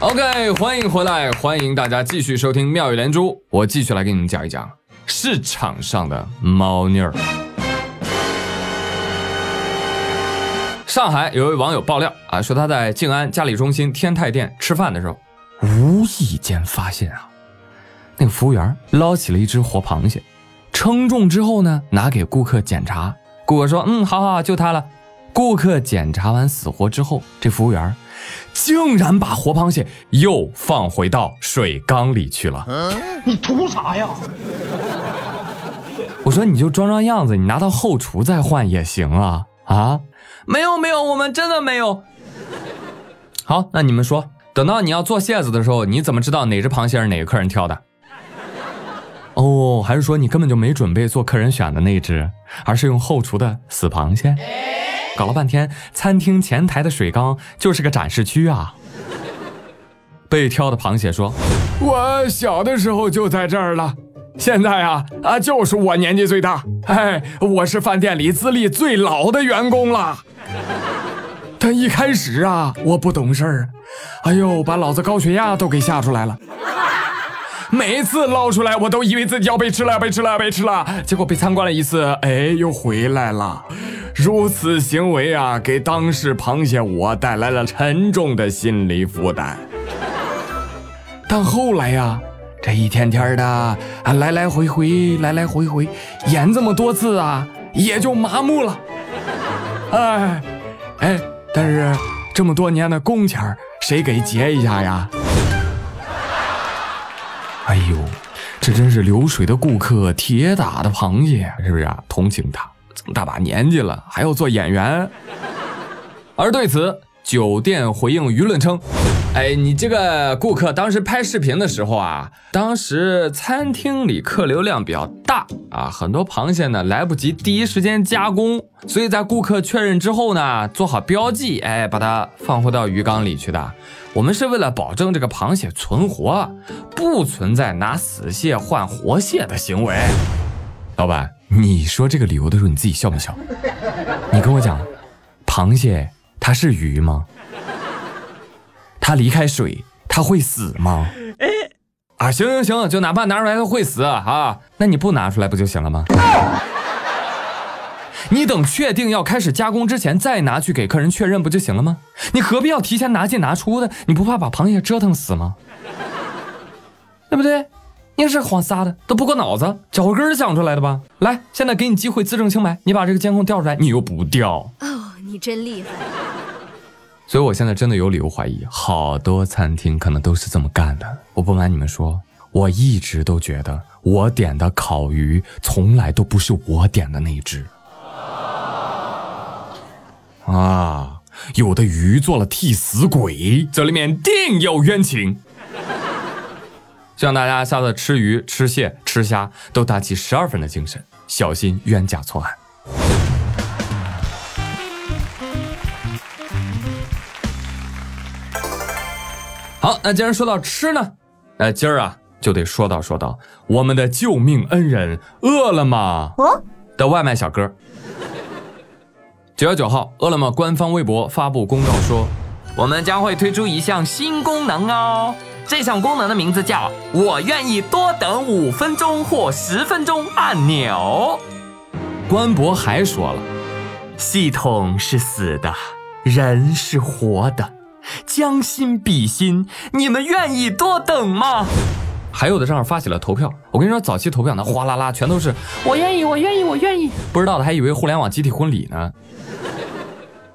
OK，欢迎回来，欢迎大家继续收听妙语连珠。我继续来给你们讲一讲市场上的猫腻儿。上海有位网友爆料啊，说他在静安嘉里中心天泰店吃饭的时候，无意间发现啊，那个服务员捞起了一只活螃蟹，称重之后呢，拿给顾客检查。顾客说：“嗯，好好，就它了。”顾客检查完死活之后，这服务员竟然把活螃蟹又放回到水缸里去了。你图啥呀？我说你就装装样子，你拿到后厨再换也行啊啊！没有没有，我们真的没有。好，那你们说，等到你要做蟹子的时候，你怎么知道哪只螃蟹是哪个客人挑的？哦，还是说你根本就没准备做客人选的那只，而是用后厨的死螃蟹？搞了半天，餐厅前台的水缸就是个展示区啊！被挑的螃蟹说：“我小的时候就在这儿了，现在啊啊，就是我年纪最大，哎，我是饭店里资历最老的员工了。但一开始啊，我不懂事儿，哎呦，把老子高血压都给吓出来了。每一次捞出来，我都以为自己要被吃了，被吃了，被吃了，结果被参观了一次，哎，又回来了。”如此行为啊，给当事螃蟹我带来了沉重的心理负担。但后来呀，这一天天的啊，来来回回，来来回回，演这么多次啊，也就麻木了。哎，哎，但是这么多年的工钱谁给结一下呀？哎呦，这真是流水的顾客，铁打的螃蟹，是不是啊？同情他。这么大把年纪了，还要做演员。而对此，酒店回应舆论称：“哎，你这个顾客当时拍视频的时候啊，当时餐厅里客流量比较大啊，很多螃蟹呢来不及第一时间加工，所以在顾客确认之后呢，做好标记，哎，把它放回到鱼缸里去的。我们是为了保证这个螃蟹存活，不存在拿死蟹换活蟹的行为。”老板。你说这个理由的时候，你自己笑没笑？你跟我讲，螃蟹它是鱼吗？它离开水它会死吗？哎啊，行行行，就哪怕拿出来它会死啊，那你不拿出来不就行了吗？你等确定要开始加工之前再拿去给客人确认不就行了吗？你何必要提前拿进拿出的？你不怕把螃蟹折腾死吗？对不对？你是谎撒的？都不过脑子，脚跟想出来的吧？来，现在给你机会自证清白，你把这个监控调出来，你又不调。哦，你真厉害。所以我现在真的有理由怀疑，好多餐厅可能都是这么干的。我不瞒你们说，我一直都觉得我点的烤鱼从来都不是我点的那一只。啊，有的鱼做了替死鬼，这里面定有冤情。希望大家下次吃鱼、吃蟹、吃虾都打起十二分的精神，小心冤假错案。好，那既然说到吃呢，那今儿啊就得说到说到我们的救命恩人饿了么的外卖小哥。九月九号，饿了么官方微博发布公告说，我们将会推出一项新功能哦。这项功能的名字叫“我愿意多等五分钟或十分钟”按钮。官博还说了，系统是死的，人是活的，将心比心，你们愿意多等吗？还有的账号发起了投票，我跟你说，早期投票那哗啦啦全都是我愿意，我愿意，我愿意。不知道的还以为互联网集体婚礼呢。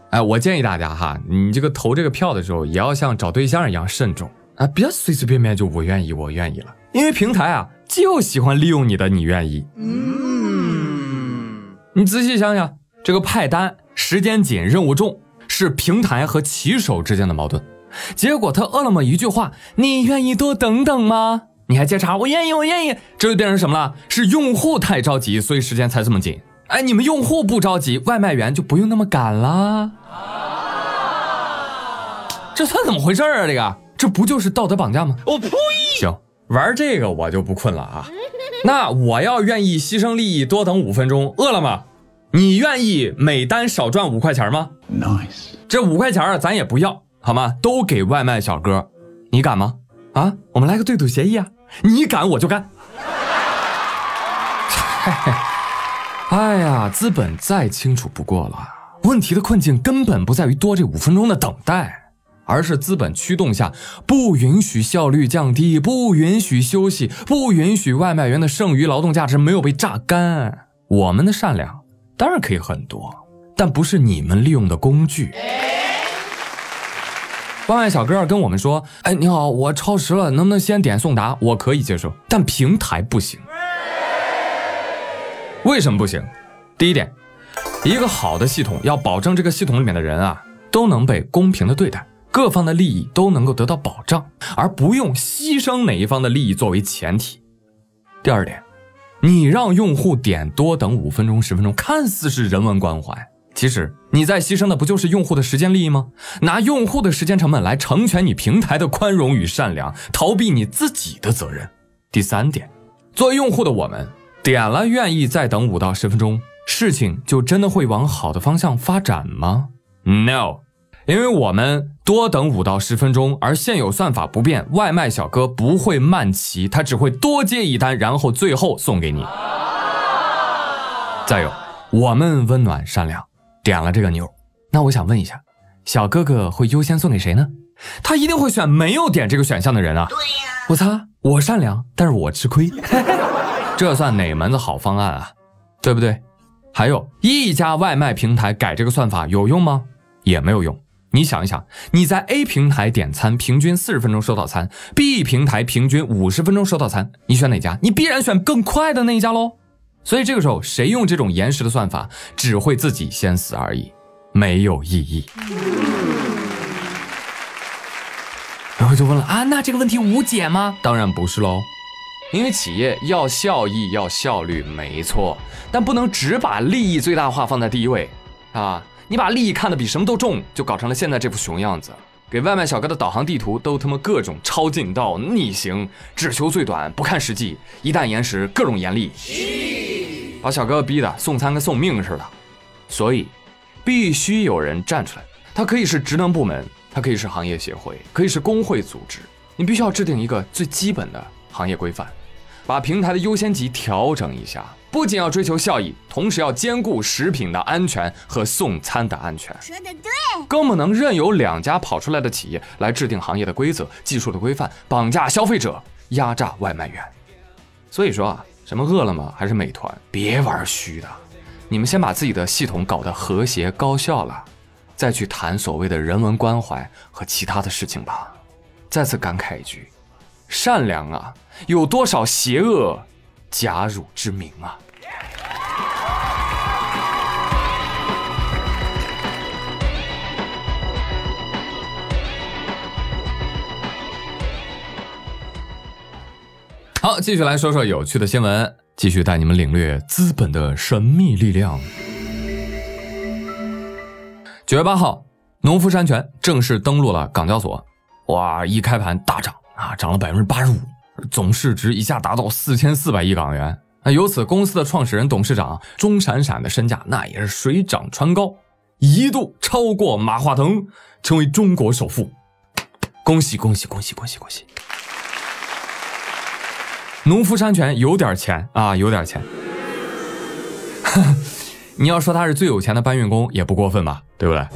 哎，我建议大家哈，你这个投这个票的时候，也要像找对象一样慎重。啊，别随随便便就我愿意，我愿意了，因为平台啊就喜欢利用你的你愿意。嗯，你仔细想想，这个派单时间紧，任务重，是平台和骑手之间的矛盾。结果他饿了么一句话，你愿意多等等吗？你还接茬，我愿意，我愿意，这就变成什么了？是用户太着急，所以时间才这么紧。哎，你们用户不着急，外卖员就不用那么赶啦。这算怎么回事啊？这个？这不就是道德绑架吗？我呸！行，玩这个我就不困了啊。那我要愿意牺牲利益多等五分钟，饿了么，你愿意每单少赚五块钱吗？Nice，这五块钱咱也不要，好吗？都给外卖小哥。你敢吗？啊，我们来个对赌协议啊！你敢我就干。哎呀，资本再清楚不过了，问题的困境根本不在于多这五分钟的等待，而是资本驱动下不允许效率降低，不允许休息，不允许外卖员的剩余劳动价值没有被榨干。我们的善良当然可以很多，但不是你们利用的工具。外卖小哥跟我们说：“哎，你好，我超时了，能不能先点送达？我可以接受，但平台不行。为什么不行？第一点，一个好的系统要保证这个系统里面的人啊都能被公平的对待，各方的利益都能够得到保障，而不用牺牲哪一方的利益作为前提。第二点，你让用户点多等五分钟、十分钟，看似是人文关怀。”其实你在牺牲的不就是用户的时间利益吗？拿用户的时间成本来成全你平台的宽容与善良，逃避你自己的责任。第三点，作为用户的我们点了愿意再等五到十分钟，事情就真的会往好的方向发展吗？No，因为我们多等五到十分钟，而现有算法不变，外卖小哥不会慢骑，他只会多接一单，然后最后送给你。再有，我们温暖善良。点了这个妞，那我想问一下，小哥哥会优先送给谁呢？他一定会选没有点这个选项的人啊！对呀，我擦，我善良，但是我吃亏，这算哪门子好方案啊？对不对？还有一家外卖平台改这个算法有用吗？也没有用。你想一想，你在 A 平台点餐，平均四十分钟收到餐；B 平台平均五十分钟收到餐，你选哪家？你必然选更快的那一家喽。所以这个时候，谁用这种延时的算法，只会自己先死而已，没有意义。然后就问了啊，那这个问题无解吗？当然不是喽，因为企业要效益、要效率，没错，但不能只把利益最大化放在第一位啊！你把利益看得比什么都重，就搞成了现在这副熊样子。给外卖小哥的导航地图都他妈各种超近道、逆行，只求最短，不看实际，一旦延时，各种严厉。把小哥哥逼的送餐跟送命似的，所以必须有人站出来。他可以是职能部门，他可以是行业协会，可以是工会组织。你必须要制定一个最基本的行业规范，把平台的优先级调整一下。不仅要追求效益，同时要兼顾食品的安全和送餐的安全。说的对，更不能任由两家跑出来的企业来制定行业的规则、技术的规范，绑架消费者，压榨外卖员。所以说啊。什么饿了么还是美团？别玩虚的，你们先把自己的系统搞得和谐高效了，再去谈所谓的人文关怀和其他的事情吧。再次感慨一句：善良啊，有多少邪恶假汝之名啊！好，继续来说说有趣的新闻，继续带你们领略资本的神秘力量。九月八号，农夫山泉正式登陆了港交所，哇，一开盘大涨啊，涨了百分之八十五，总市值一下达到四千四百亿港元。那由此，公司的创始人、董事长钟闪闪的身价那也是水涨船高，一度超过马化腾，成为中国首富。恭喜恭喜恭喜恭喜恭喜！农夫山泉有点钱啊，有点钱。你要说他是最有钱的搬运工也不过分吧，对不对？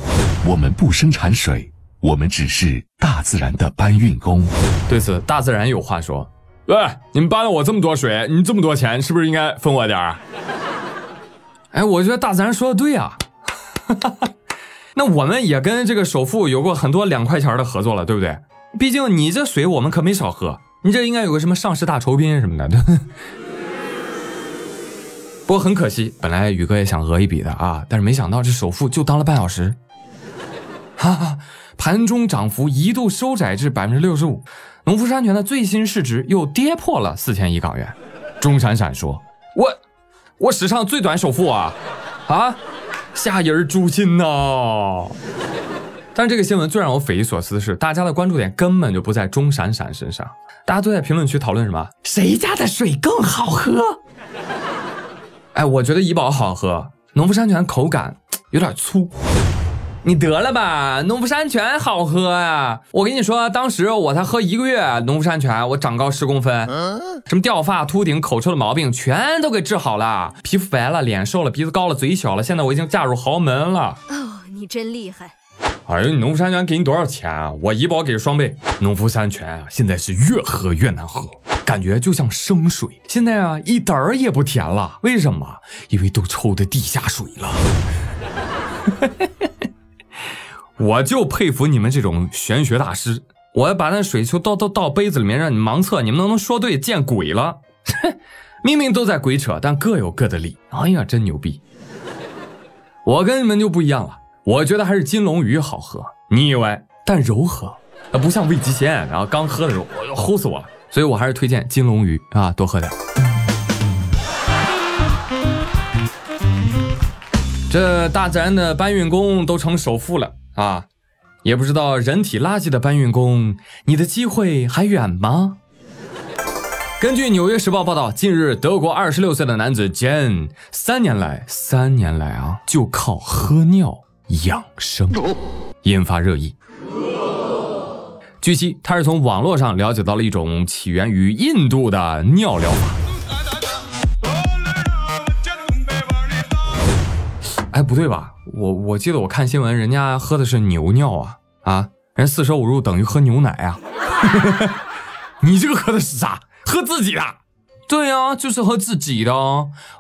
我们不生产水，我们只是大自然的搬运工。对此，大自然有话说：喂，你们搬了我这么多水，你这么多钱，是不是应该分我点儿？哎，我觉得大自然说的对啊。那我们也跟这个首富有过很多两块钱的合作了，对不对？毕竟你这水我们可没少喝。你这应该有个什么上市大酬宾什么的，对 不过很可惜，本来宇哥也想讹一笔的啊，但是没想到这首付就当了半小时，哈哈，盘中涨幅一度收窄至百分之六十五，农夫山泉的最新市值又跌破了四千亿港元。钟闪闪说：“我，我史上最短首付啊，啊，吓人诛心呐！”但这个新闻最让我匪夷所思的是，大家的关注点根本就不在钟闪闪身上。大家都在评论区讨论什么？谁家的水更好喝？哎，我觉得怡宝好喝，农夫山泉口感有点粗，你得了吧，农夫山泉好喝呀！我跟你说，当时我才喝一个月农夫山泉，我长高十公分，什么掉发、秃顶、口臭的毛病全都给治好了，皮肤白了，脸瘦了，鼻子高了，嘴小了，现在我已经嫁入豪门了。哦，你真厉害！哎呦，农夫山泉给你多少钱啊？我医保给双倍。农夫山泉啊，现在是越喝越难喝，感觉就像生水。现在啊，一点儿也不甜了。为什么？因为都抽的地下水了。我就佩服你们这种玄学大师。我要把那水球倒倒倒杯子里面，让你盲测，你们能不能说对？见鬼了！明明都在鬼扯，但各有各的理。哎呀，真牛逼！我跟你们就不一样了，我觉得还是金龙鱼好喝。你以为？但柔和，啊，不像味极鲜。然后刚喝的时候，我要齁死我了。所以我还是推荐金龙鱼啊，多喝点。这大自然的搬运工都成首富了。啊，也不知道人体垃圾的搬运工，你的机会还远吗？根据《纽约时报》报道，近日德国二十六岁的男子 Jan 三年来，三年来啊，就靠喝尿养生，引发热议。据悉，他是从网络上了解到了一种起源于印度的尿疗法。哎，不对吧？我我记得我看新闻，人家喝的是牛尿啊啊！人四舍五入等于喝牛奶啊！你这个喝的是啥？喝自己的？对啊，就是喝自己的。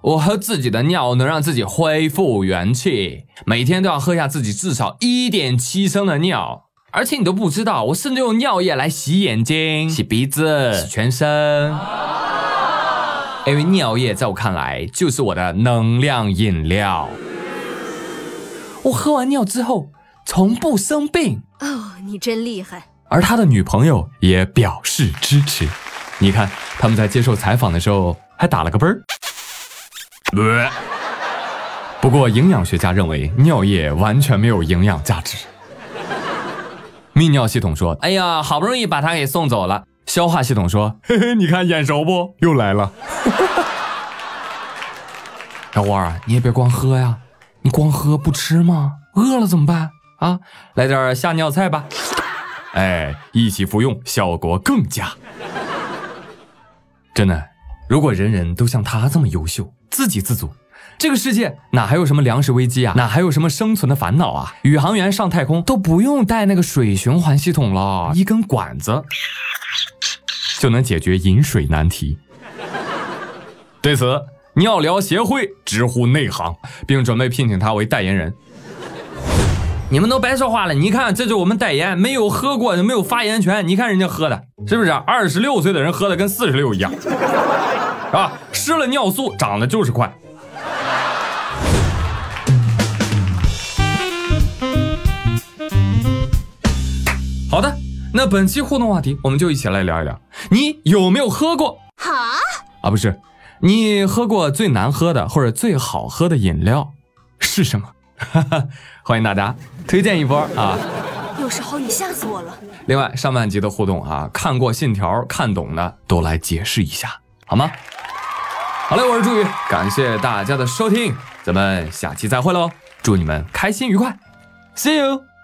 我喝自己的尿能让自己恢复元气，每天都要喝下自己至少一点七升的尿。而且你都不知道，我甚至用尿液来洗眼睛、洗鼻子、洗全身。因为尿液在我看来就是我的能量饮料。我喝完尿之后从不生病哦，你真厉害！而他的女朋友也表示支持。你看他们在接受采访的时候还打了个啵儿。不过营养学家认为尿液完全没有营养价值。泌尿系统说：“哎呀，好不容易把它给送走了。”消化系统说：“嘿嘿，你看眼熟不？又来了。”小花啊，你也别光喝呀。你光喝不吃吗？饿了怎么办啊？来点下尿菜吧。哎，一起服用，效果更佳。真的，如果人人都像他这么优秀，自给自足，这个世界哪还有什么粮食危机啊？哪还有什么生存的烦恼啊？宇航员上太空都不用带那个水循环系统了，一根管子就能解决饮水难题。对此。尿疗协会直呼内行，并准备聘请他为代言人。你们都白说话了，你看，这就是我们代言，没有喝过就没有发言权。你看人家喝的，是不是？二十六岁的人喝的跟四十六一样，啊，失了尿素长得就是快。好的，那本期互动话题，我们就一起来聊一聊，你有没有喝过？好啊，不是。你喝过最难喝的或者最好喝的饮料是什么？欢迎大家推荐一波啊！有时候你吓死我了。另外，上半集的互动啊，看过《信条》看懂的都来解释一下好吗？好嘞，我是朱宇，感谢大家的收听，咱们下期再会喽！祝你们开心愉快，See you。